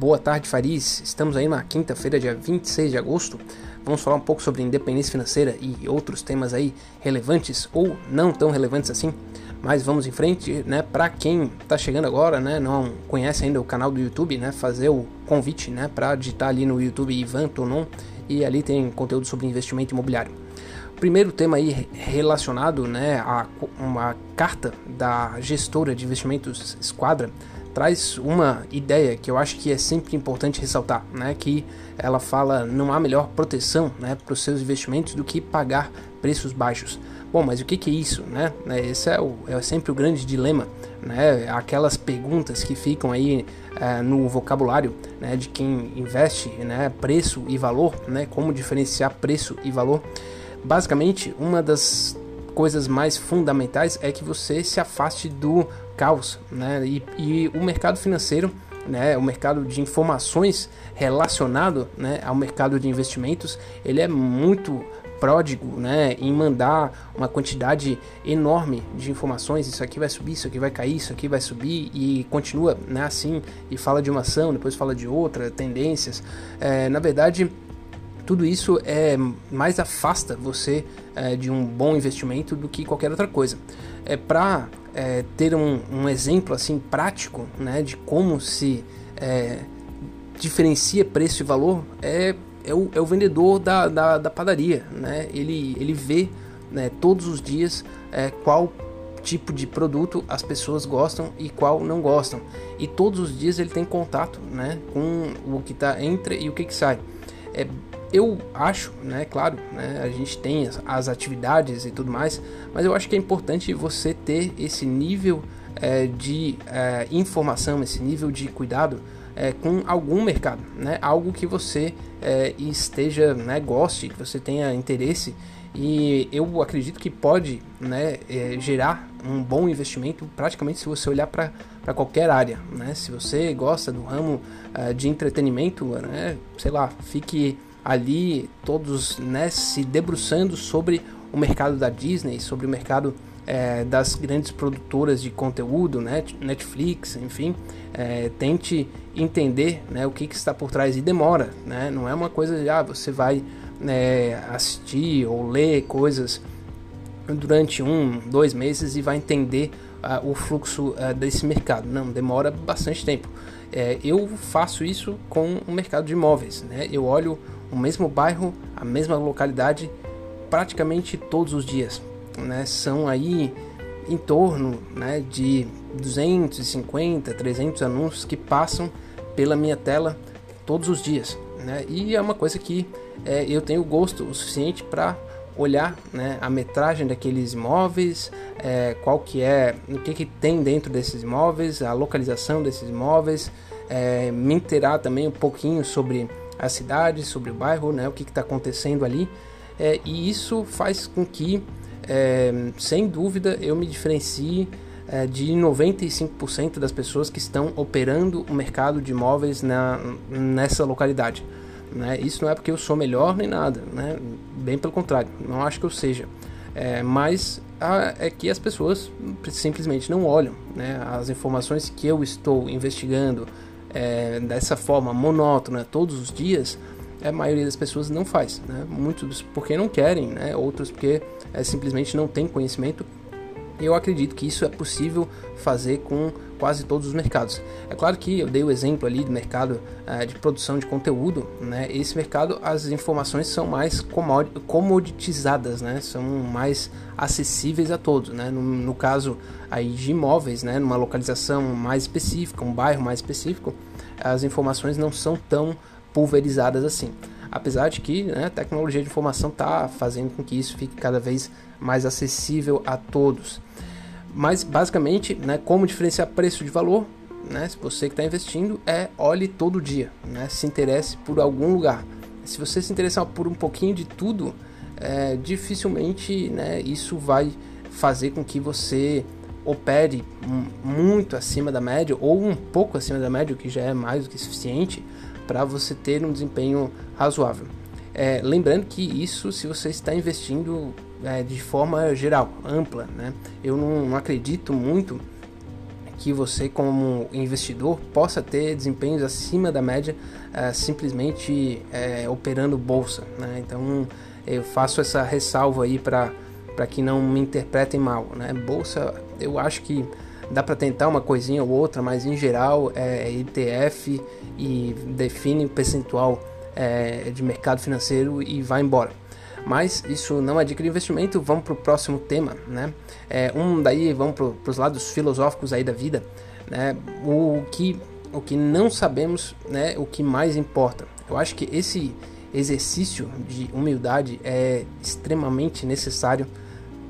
boa tarde, Faris. Estamos aí na quinta-feira, dia 26 de agosto. Vamos falar um pouco sobre independência financeira e outros temas aí relevantes ou não tão relevantes assim. Mas vamos em frente, né? Para quem está chegando agora, né, não conhece ainda o canal do YouTube, né, fazer o convite, né, para digitar ali no YouTube Ivan Tonon e ali tem conteúdo sobre investimento imobiliário. Primeiro tema aí relacionado, né, a uma carta da gestora de investimentos Esquadra traz uma ideia que eu acho que é sempre importante ressaltar, né? Que ela fala não há melhor proteção, né, para os seus investimentos do que pagar preços baixos. Bom, mas o que, que é isso, né? É, esse é, o, é sempre o grande dilema, né? Aquelas perguntas que ficam aí é, no vocabulário, né, de quem investe, né, preço e valor, né? Como diferenciar preço e valor. Basicamente, uma das coisas mais fundamentais é que você se afaste do caos, né? E, e o mercado financeiro, né? O mercado de informações relacionado, né? Ao mercado de investimentos, ele é muito pródigo, né, em mandar uma quantidade enorme de informações, isso aqui vai subir, isso aqui vai cair, isso aqui vai subir e continua, né, assim, e fala de uma ação, depois fala de outra, tendências. É, na verdade, tudo isso é mais afasta você é, de um bom investimento do que qualquer outra coisa. É para é, ter um, um, exemplo assim prático, né, de como se é, diferencia preço e valor é, é, o, é o vendedor da, da, da, padaria, né? Ele ele vê né, todos os dias é, qual tipo de produto as pessoas gostam e qual não gostam. E todos os dias ele tem contato né, com o que está entra e o que, que sai. É eu acho, né, claro, né, a gente tem as, as, atividades e tudo mais, mas eu acho que é importante você ter esse nível é, de é, informação, esse nível de cuidado é, com algum mercado, né, algo que você esteja, né, goste, que você tenha interesse e eu acredito que pode né, é, gerar um bom investimento praticamente se você olhar para qualquer área. Né? Se você gosta do ramo uh, de entretenimento, né, sei lá, fique ali todos né, se debruçando sobre o mercado da Disney, sobre o mercado é, das grandes produtoras de conteúdo, né, Netflix, enfim, é, tente entender né, o que, que, está por trás e demora, né, não é uma coisa de ah, você vai né, assistir ou ler coisas durante um, dois meses e vai entender uh, o fluxo uh, desse mercado. Não, demora bastante tempo. É, eu faço isso com o mercado de imóveis. Né? Eu olho o mesmo bairro, a mesma localidade, praticamente todos os dias. Né? São aí em torno né, de 250, 300 anúncios que passam pela minha tela todos os dias. Né? E é uma coisa que é, eu tenho gosto o suficiente para olhar né, a metragem daqueles imóveis, é, qual que é, o que, que tem dentro desses imóveis, a localização desses imóveis, é, me inteirar também um pouquinho sobre a cidade, sobre o bairro, né, o que está acontecendo ali. É, e isso faz com que, é, sem dúvida, eu me diferencie é, de 95% das pessoas que estão operando o mercado de imóveis na, nessa localidade. Né? Isso não é porque eu sou melhor nem nada, né? bem pelo contrário, não acho que eu seja. É, mas a, é que as pessoas simplesmente não olham né? as informações que eu estou investigando, é, dessa forma monótona todos os dias, a maioria das pessoas não faz. Né? Muitos porque não querem, né? outros porque é, simplesmente não tem conhecimento. Eu acredito que isso é possível fazer com quase todos os mercados. É claro que eu dei o exemplo ali do mercado uh, de produção de conteúdo, né? Esse mercado as informações são mais comoditizadas, né? São mais acessíveis a todos, né? No, no caso aí de imóveis, né? Numa localização mais específica, um bairro mais específico, as informações não são tão pulverizadas assim. Apesar de que né, a tecnologia de informação está fazendo com que isso fique cada vez mais acessível a todos. Mas basicamente, né, como diferenciar preço de valor, né, se você que está investindo, é olhe todo dia, né, se interesse por algum lugar. Se você se interessar por um pouquinho de tudo, é, dificilmente né, isso vai fazer com que você opere muito acima da média ou um pouco acima da média, o que já é mais do que suficiente para você ter um desempenho razoável. É, lembrando que isso se você está investindo é, de forma geral, ampla. Né? Eu não, não, acredito muito que você, como investidor, possa ter desempenhos acima da média uh, simplesmente uh, operando bolsa. Né? Então, eu faço essa ressalva aí para que não me interpretem mal. Né? Bolsa, eu acho que dá para tentar uma coisinha ou outra, mas em geral é ETF e define percentual é, de mercado financeiro e vai embora. Mas isso não é dica de investimento. Vamos para o próximo tema, né? É, um daí vamos para os lados filosóficos aí da vida, né? O que o que não sabemos, né? O que mais importa. Eu acho que esse exercício de humildade é extremamente necessário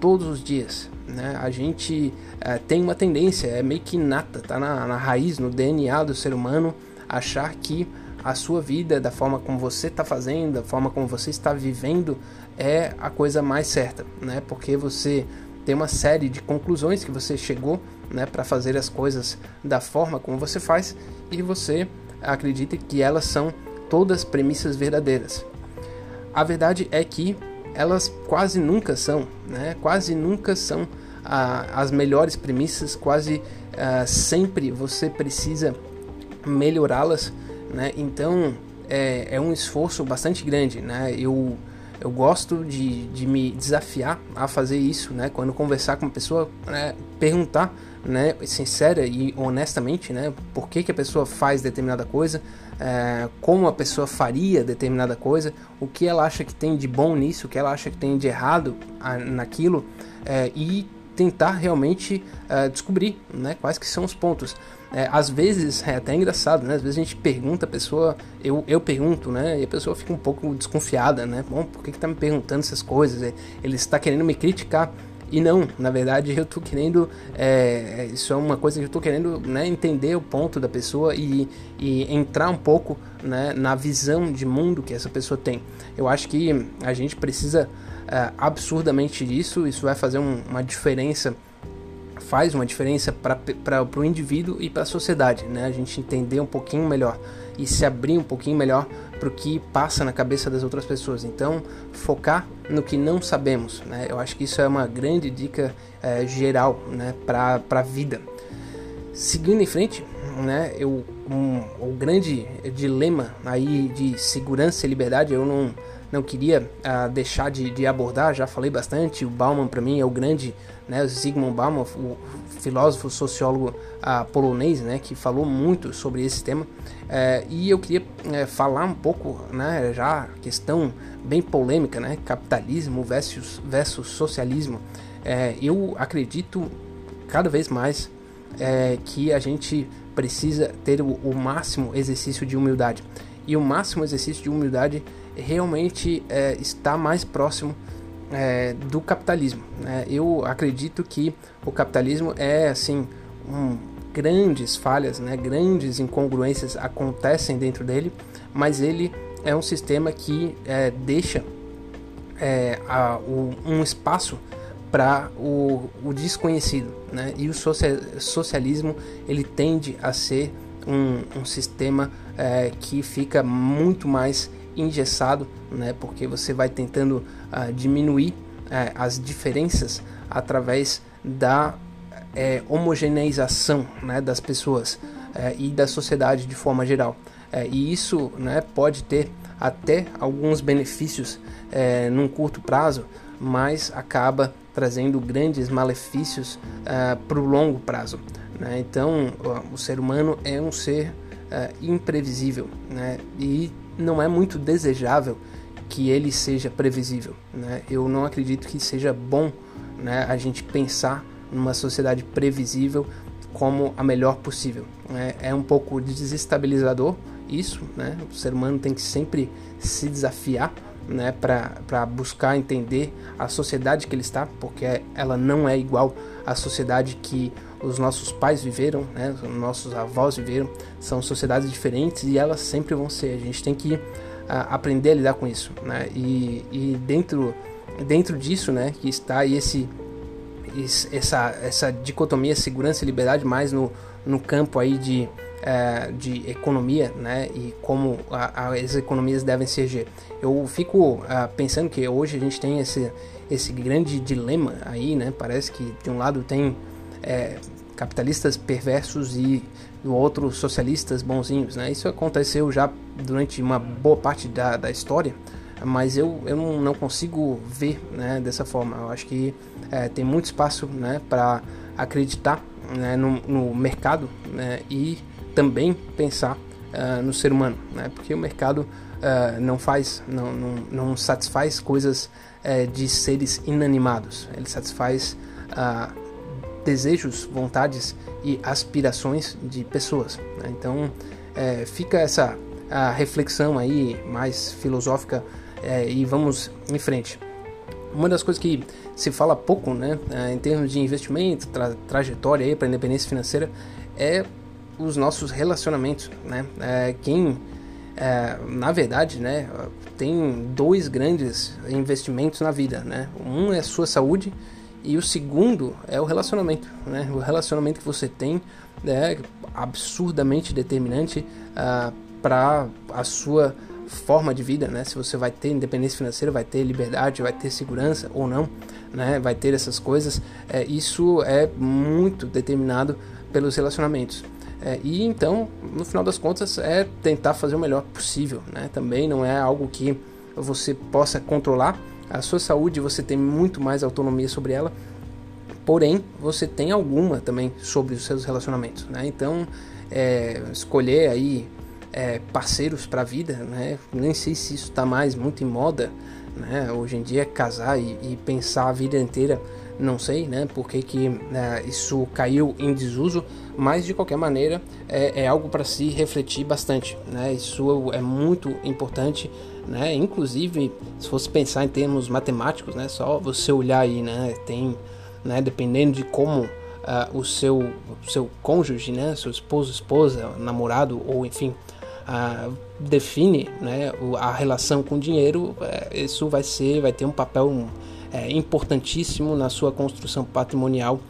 todos os dias. Né? A gente é, tem uma tendência, é meio que inata, tá na, na raiz, no DNA do ser humano, achar que a sua vida, da forma como você está fazendo, da forma como você está vivendo, é a coisa mais certa, né? Porque você tem uma série de conclusões que você chegou, né, para fazer as coisas da forma como você faz e você acredita que elas são todas premissas verdadeiras. A verdade é que elas quase nunca são, né? Quase nunca são ah, as melhores premissas, quase ah, sempre você precisa melhorá-las né? Então é, é um esforço bastante grande, né? Eu eu gosto de, de me desafiar a fazer isso, né? Quando conversar com uma pessoa, né? perguntar, né? Sincera e honestamente, né? Por que, que a pessoa faz determinada coisa, é, como a pessoa faria determinada coisa, o que ela acha que tem de bom nisso, o que ela acha que tem de errado naquilo, é, e tentar realmente uh, descobrir né, quais que são os pontos. É, às vezes é até engraçado, né? Às vezes a gente pergunta a pessoa, eu, eu pergunto, né? E a pessoa fica um pouco desconfiada, né? Bom, por que, que tá me perguntando essas coisas? É, ele está querendo me criticar. E não, na verdade eu tô querendo, é, isso é uma coisa que eu tô querendo né, entender o ponto da pessoa e, e entrar um pouco né, na visão de mundo que essa pessoa tem. Eu acho que a gente precisa é, absurdamente disso, isso vai fazer um, uma diferença, faz uma diferença para o indivíduo e para a sociedade, né? A gente entender um pouquinho melhor e se abrir um pouquinho melhor para o que passa na cabeça das outras pessoas. Então, focar no que não sabemos, né? Eu acho que isso é uma grande dica é, geral, né? Para a vida. Seguindo em frente, né? Eu, um, o grande dilema aí de segurança e liberdade, eu não não queria uh, deixar de, de, abordar, já falei bastante, o Bauman para mim é o grande, né, Zygmunt Bauman, o filósofo, sociólogo uh, polonês, né, que falou muito sobre esse tema, uh, e eu queria eh, falar um pouco, né, já questão bem polêmica, né, capitalismo versus, versus socialismo, eh, eu acredito cada vez mais eh, que a gente precisa ter o, o máximo exercício de humildade, e o máximo exercício de humildade realmente é, está mais próximo é, do capitalismo. Né? Eu acredito que o capitalismo é assim um, grandes falhas, né? grandes incongruências acontecem dentro dele, mas ele é um sistema que é, deixa é, a, o, um espaço para o, o, desconhecido, né? E o social, socialismo ele tende a ser um, um sistema é, que fica muito mais engessado, né? Porque você vai tentando uh, diminuir uh, as diferenças através da uh, homogeneização né, das pessoas eh, e da sociedade de forma geral. e isso né, pode ter até alguns benefícios num curto prazo, mas acaba trazendo grandes malefícios para o longo prazo. Né? Então, o ser humano é um ser imprevisível né? e não é muito desejável que ele seja previsível. Né? Eu não acredito que seja bom né, a gente pensar numa sociedade previsível como a melhor possível. Né? É um pouco desestabilizador isso, né? o ser humano tem que sempre se desafiar né, para buscar entender a sociedade que ele está, porque ela não é igual à sociedade que os nossos pais viveram, né, os nossos avós viveram, são sociedades diferentes e elas sempre vão ser. A gente tem que uh, aprender a lidar com isso, né? E, e dentro dentro disso, né, que está esse, essa essa dicotomia segurança e liberdade mais no, no campo aí de uh, de economia, né, e como a, as economias devem ser. Eu fico uh, pensando que hoje a gente tem esse esse grande dilema aí, né? Parece que de um lado tem é, capitalistas perversos e do outro socialistas bonzinhos, né? Isso aconteceu já durante uma boa parte da, da história, mas eu, eu não, não consigo ver né, dessa forma. Eu acho que é, tem muito espaço né, para acreditar né, no, no, mercado né, e também pensar uh, no ser humano, né? Porque o mercado uh, não faz, não, não, não satisfaz coisas uh, de seres inanimados. Ele satisfaz desejos, vontades e aspirações de pessoas. Né? Então é, fica essa reflexão aí mais filosófica é, e vamos em frente. Uma das coisas que se fala pouco, né, é, em termos de investimento, tra trajetória para independência financeira, é os nossos relacionamentos, né? É, quem, é, na verdade, né, tem dois grandes investimentos na vida, né? Um é a sua saúde e o segundo é o relacionamento, né? O relacionamento que você tem é absurdamente determinante uh, ah, para a sua forma de vida, né? Se você vai ter independência financeira, vai ter liberdade, vai ter segurança ou não, né? Vai ter essas coisas. É, isso é muito determinado pelos relacionamentos. É, e então, no final das contas, é tentar fazer o melhor possível, né? Também não é algo que você possa controlar, a sua saúde você tem muito mais autonomia sobre ela, porém você tem alguma também sobre os seus relacionamentos, né? Então é, escolher aí é, parceiros para a vida, né? Nem sei se isso está mais muito em moda, né? Hoje em dia casar e, e pensar a vida inteira, não sei, né? Porque que né, isso caiu em desuso, mas de qualquer maneira é, é algo para se refletir bastante, né? Isso é muito importante né? Inclusive, se fosse pensar em termos matemáticos, né? Só você olhar aí, né? Tem, né? Dependendo de como uh, o seu, o seu cônjuge, né? Seu esposo, esposa, namorado ou enfim, uh, define, né? A relação com o dinheiro, uh, isso vai ser, vai ter um papel é, importantíssimo na sua construção patrimonial.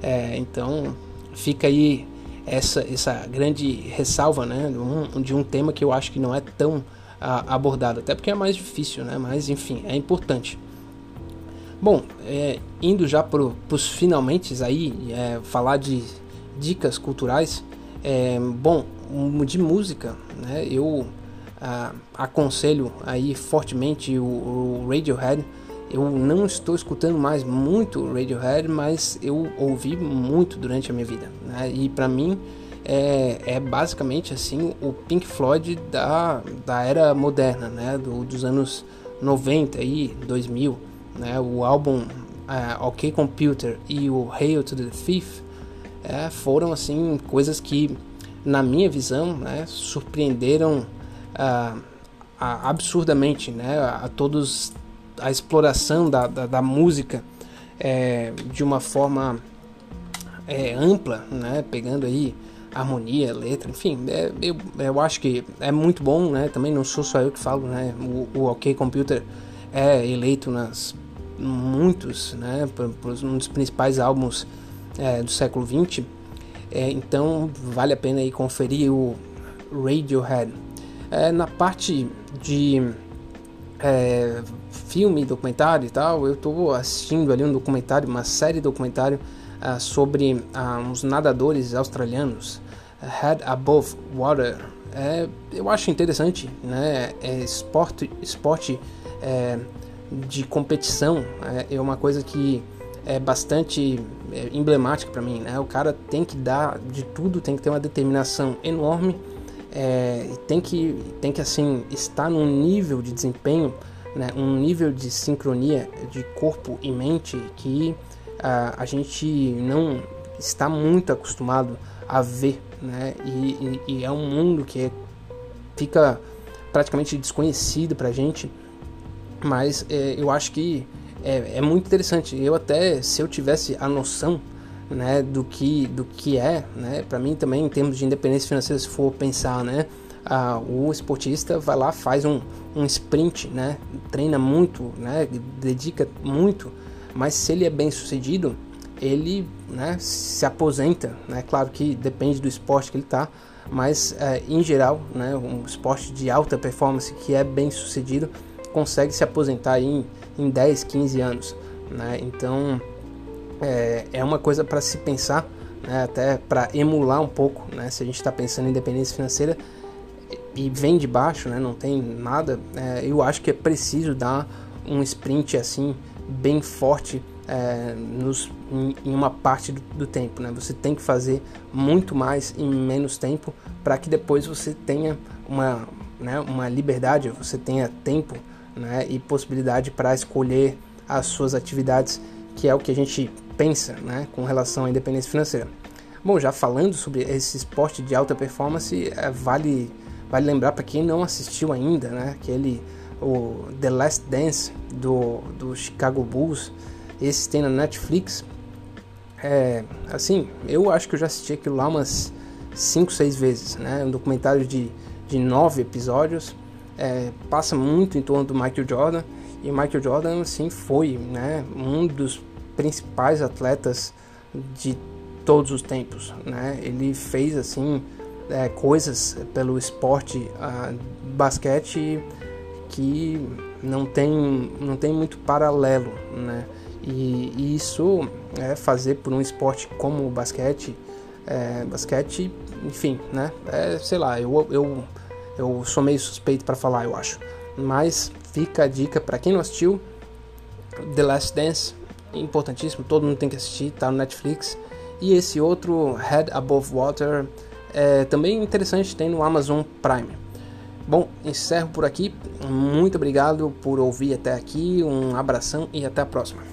É, então, fica aí essa, essa grande ressalva, né? De um tema que eu acho que não é tão abordado, até porque é mais difícil, né? Mas enfim, é importante. Bom, é, indo já para os finalmente aí, é, falar de dicas culturais. É, bom, de música, né? Eu aconselho aí fortemente o, o Radiohead. Eu não estou escutando mais muito Radiohead, mas eu ouvi muito durante a minha vida, né? E para mim é, é basicamente assim o Pink Floyd da, da era moderna, né, do, dos anos 90 e 2000, né, o álbum uh, OK Computer e o Hail to the Thief é, foram assim coisas que na minha visão né, surpreenderam uh, absurdamente né, a todos a exploração da, da, da música é, de uma forma é, ampla, né, pegando aí harmonia, letra, enfim, é, eu, eu acho que é muito bom, né? Também não sou só eu que falo, né? O, o OK Computer é eleito nas muitos, né? Por, por um dos principais álbuns é, do século XX. É, então vale a pena aí conferir o Radiohead. É, na parte de é, filme, documentário e tal, eu estou assistindo ali um documentário, uma série documentário uh, sobre uh, uns nadadores australianos, Head Above Water. É, eu acho interessante, né? É esporte, esporte é, de competição é, é, uma coisa que é bastante é, emblemática para mim, né? O cara tem que dar de tudo, tem que ter uma determinação enorme, é, tem que tem que assim estar num nível de desempenho, né? Um nível de sincronia de corpo e mente que a, a gente não está muito acostumado a ver, né? E, e, e é um mundo que fica praticamente desconhecido para a gente, mas é, eu acho que é, é, muito interessante. Eu até, se eu tivesse a noção né, do que do que é, né, para mim também em termos de independência financeira, se for pensar, né, ah, o esportista vai lá faz um, um sprint, né, treina muito, né, dedica muito mas se ele é bem sucedido, ele né, se aposenta. Né? Claro que depende do esporte que ele está, mas é, em geral, né, um esporte de alta performance que é bem sucedido consegue se aposentar em, em 10, 15 anos. Né? Então é, é uma coisa para se pensar né, até para emular um pouco, né, se a gente está pensando em independência financeira e vem de baixo, né, não tem nada, é, eu acho que é preciso dar um sprint assim bem forte é, nos, em, em, uma parte do, do, tempo. Né? Você tem que fazer muito mais em menos tempo para que depois você tenha uma, né, uma liberdade, você tenha tempo né, e possibilidade para escolher as suas atividades, que é o que a gente pensa né, com relação à independência financeira. Bom, já falando sobre esse esporte de alta performance, é, vale, vale lembrar para quem não assistiu ainda, né, aquele o The Last Dance do, do Chicago Bulls, esse tem na Netflix. É, assim, eu acho que eu já assisti aquilo lá umas 5, 6 vezes, né? Um documentário de, de 9 episódios, é, passa muito em torno do Michael Jordan, e o Michael Jordan, assim, foi, né? Um dos principais atletas de todos os tempos, né? Ele fez, assim, é, coisas pelo esporte uh, basquete que não tem, não tem muito paralelo, né? E, isso é fazer por um esporte como o basquete, é, basquete, enfim, né? É, sei lá, eu, eu, eu sou meio suspeito para falar, eu acho. Mas fica a dica para quem não assistiu, The Last Dance, importantíssimo, todo mundo tem que assistir, tá no Netflix. E esse outro, Head Above Water, é também interessante, tem no Amazon Prime. Bom, encerro por aqui. Muito obrigado por ouvir até aqui. Um abração e até a próxima.